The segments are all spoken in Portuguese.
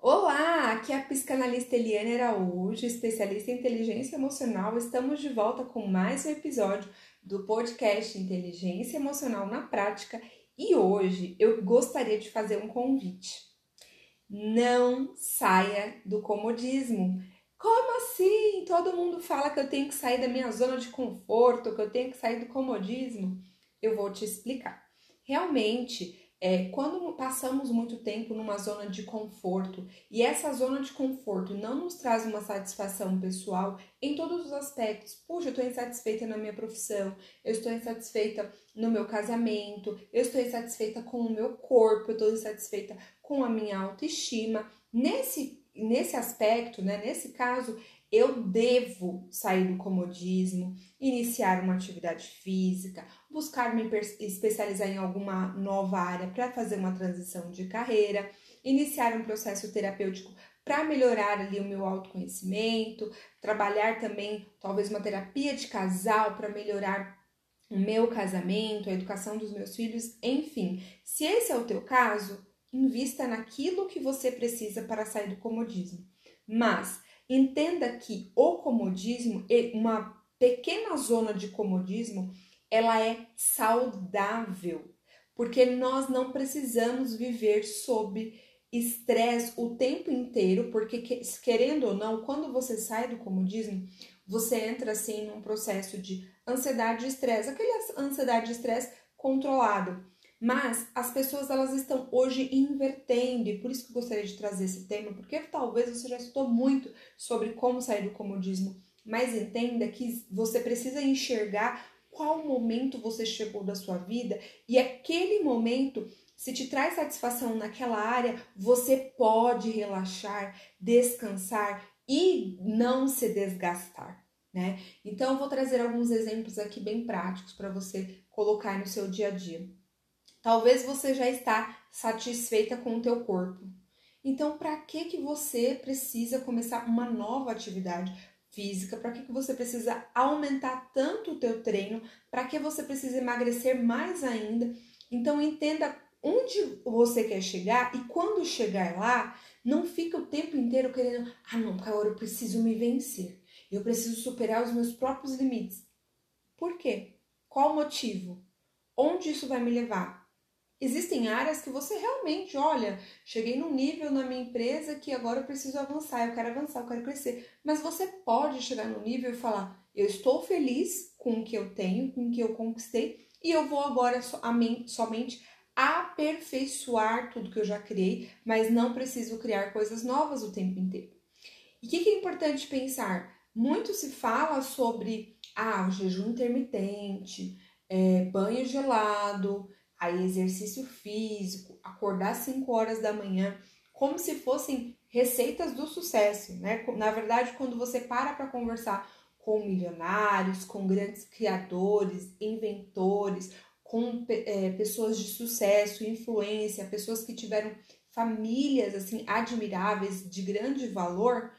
Olá, aqui é a psicanalista Eliane Araújo, especialista em inteligência emocional. Estamos de volta com mais um episódio do podcast Inteligência Emocional na Prática e hoje eu gostaria de fazer um convite. Não saia do comodismo. Como assim? Todo mundo fala que eu tenho que sair da minha zona de conforto, que eu tenho que sair do comodismo. Eu vou te explicar. Realmente, é, quando passamos muito tempo numa zona de conforto e essa zona de conforto não nos traz uma satisfação pessoal em todos os aspectos, puxa, eu estou insatisfeita na minha profissão, eu estou insatisfeita no meu casamento, eu estou insatisfeita com o meu corpo, eu estou insatisfeita com a minha autoestima. Nesse, nesse aspecto, né, nesse caso, eu devo sair do comodismo, iniciar uma atividade física, buscar me especializar em alguma nova área para fazer uma transição de carreira, iniciar um processo terapêutico para melhorar ali o meu autoconhecimento, trabalhar também talvez uma terapia de casal para melhorar o meu casamento, a educação dos meus filhos, enfim. Se esse é o teu caso, invista naquilo que você precisa para sair do comodismo. Mas Entenda que o comodismo, uma pequena zona de comodismo, ela é saudável, porque nós não precisamos viver sob estresse o tempo inteiro, porque querendo ou não, quando você sai do comodismo, você entra assim num processo de ansiedade e estresse, aquele ansiedade e estresse controlado. Mas as pessoas elas estão hoje invertendo, e por isso que eu gostaria de trazer esse tema, porque talvez você já estudou muito sobre como sair do comodismo, mas entenda que você precisa enxergar qual momento você chegou da sua vida e aquele momento se te traz satisfação naquela área, você pode relaxar, descansar e não se desgastar, né? Então eu vou trazer alguns exemplos aqui bem práticos para você colocar no seu dia a dia. Talvez você já está satisfeita com o teu corpo. Então, para que que você precisa começar uma nova atividade física? Para que que você precisa aumentar tanto o teu treino? Para que você precisa emagrecer mais ainda? Então, entenda onde você quer chegar e quando chegar lá, não fica o tempo inteiro querendo, ah, não, agora eu preciso me vencer. Eu preciso superar os meus próprios limites. Por quê? Qual o motivo? Onde isso vai me levar? Existem áreas que você realmente, olha, cheguei num nível na minha empresa que agora eu preciso avançar, eu quero avançar, eu quero crescer. Mas você pode chegar no nível e falar: eu estou feliz com o que eu tenho, com o que eu conquistei, e eu vou agora somente aperfeiçoar tudo que eu já criei, mas não preciso criar coisas novas o tempo inteiro. E o que, que é importante pensar? Muito se fala sobre ah, o jejum intermitente, é, banho gelado aí exercício físico, acordar 5 horas da manhã, como se fossem receitas do sucesso, né? Na verdade, quando você para para conversar com milionários, com grandes criadores, inventores, com é, pessoas de sucesso, influência, pessoas que tiveram famílias assim admiráveis, de grande valor,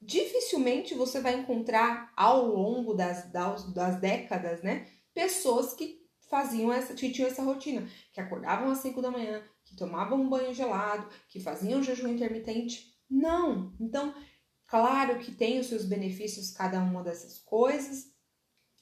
dificilmente você vai encontrar ao longo das, das, das décadas, né, pessoas que faziam essa, tinham essa rotina, que acordavam às 5 da manhã, que tomavam um banho gelado, que faziam jejum intermitente. Não! Então, claro que tem os seus benefícios cada uma dessas coisas,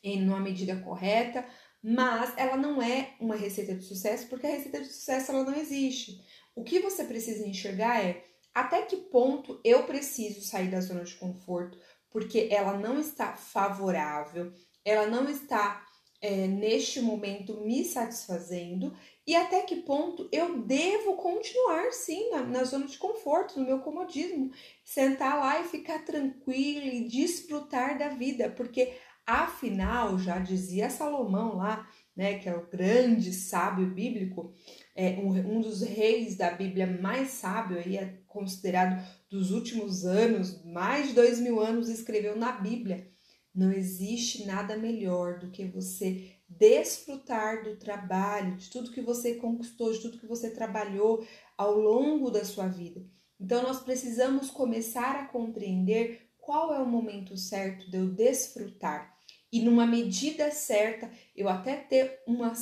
em uma medida correta, mas ela não é uma receita de sucesso, porque a receita de sucesso ela não existe. O que você precisa enxergar é até que ponto eu preciso sair da zona de conforto, porque ela não está favorável, ela não está é, neste momento me satisfazendo e até que ponto eu devo continuar sim na, na, zona de conforto, no meu comodismo, sentar lá e ficar tranquilo e desfrutar da vida, porque afinal, já dizia Salomão lá, né, que é o grande sábio bíblico, é um, um dos reis da Bíblia mais sábio, aí é considerado dos últimos anos, mais de dois mil anos escreveu na Bíblia. Não existe nada melhor do que você desfrutar do trabalho, de tudo que você conquistou, de tudo que você trabalhou ao longo da sua vida. Então, nós precisamos começar a compreender qual é o momento certo de eu desfrutar e numa medida certa, eu até ter uma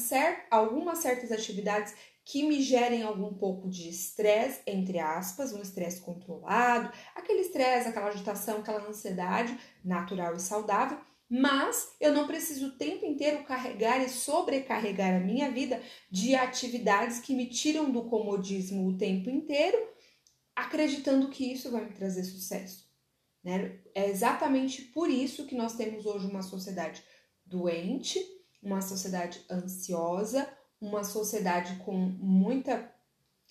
algumas certas atividades que me gerem algum pouco de estresse, entre aspas, um estresse controlado, aquele estresse, aquela agitação, aquela ansiedade natural e saudável, mas eu não preciso o tempo inteiro carregar e sobrecarregar a minha vida de atividades que me tiram do comodismo o tempo inteiro, acreditando que isso vai me trazer sucesso. Né? É exatamente por isso que nós temos hoje uma sociedade doente, uma sociedade ansiosa, uma sociedade com muita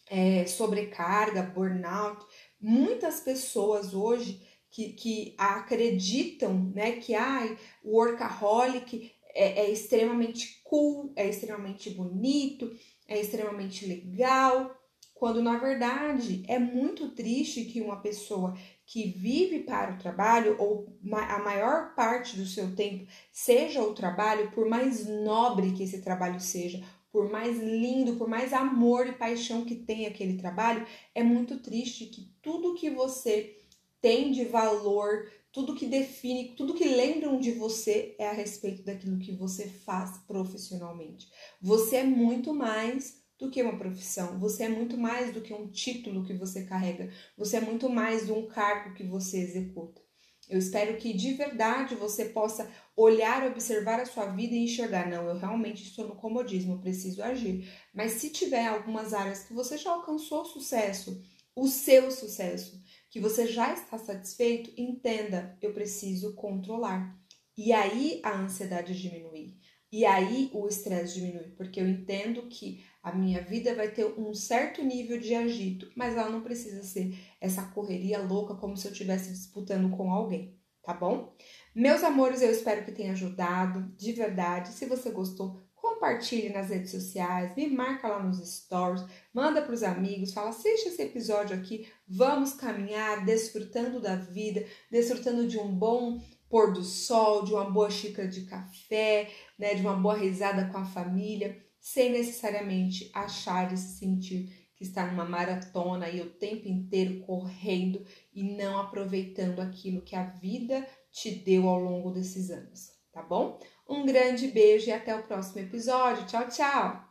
é, sobrecarga, burnout. Muitas pessoas hoje que, que acreditam né, que ah, o workaholic é, é extremamente cool, é extremamente bonito, é extremamente legal, quando na verdade é muito triste que uma pessoa que vive para o trabalho, ou a maior parte do seu tempo seja o trabalho, por mais nobre que esse trabalho seja, por mais lindo, por mais amor e paixão que tem aquele trabalho, é muito triste que tudo que você tem de valor, tudo que define, tudo que lembram de você é a respeito daquilo que você faz profissionalmente. Você é muito mais do que uma profissão. Você é muito mais do que um título que você carrega. Você é muito mais do um cargo que você executa. Eu espero que de verdade você possa olhar, observar a sua vida e enxergar: não, eu realmente estou no comodismo, preciso agir. Mas se tiver algumas áreas que você já alcançou sucesso, o seu sucesso, que você já está satisfeito, entenda: eu preciso controlar. E aí a ansiedade diminuir. E aí o estresse diminui, porque eu entendo que a minha vida vai ter um certo nível de agito, mas ela não precisa ser essa correria louca como se eu estivesse disputando com alguém, tá bom? Meus amores, eu espero que tenha ajudado, de verdade. Se você gostou, compartilhe nas redes sociais, me marca lá nos stories, manda para os amigos, fala: assiste esse episódio aqui, vamos caminhar, desfrutando da vida, desfrutando de um bom pôr do sol, de uma boa xícara de café, né, de uma boa risada com a família sem necessariamente achar e se sentir que está numa maratona e o tempo inteiro correndo e não aproveitando aquilo que a vida te deu ao longo desses anos, tá bom? Um grande beijo e até o próximo episódio. Tchau, tchau!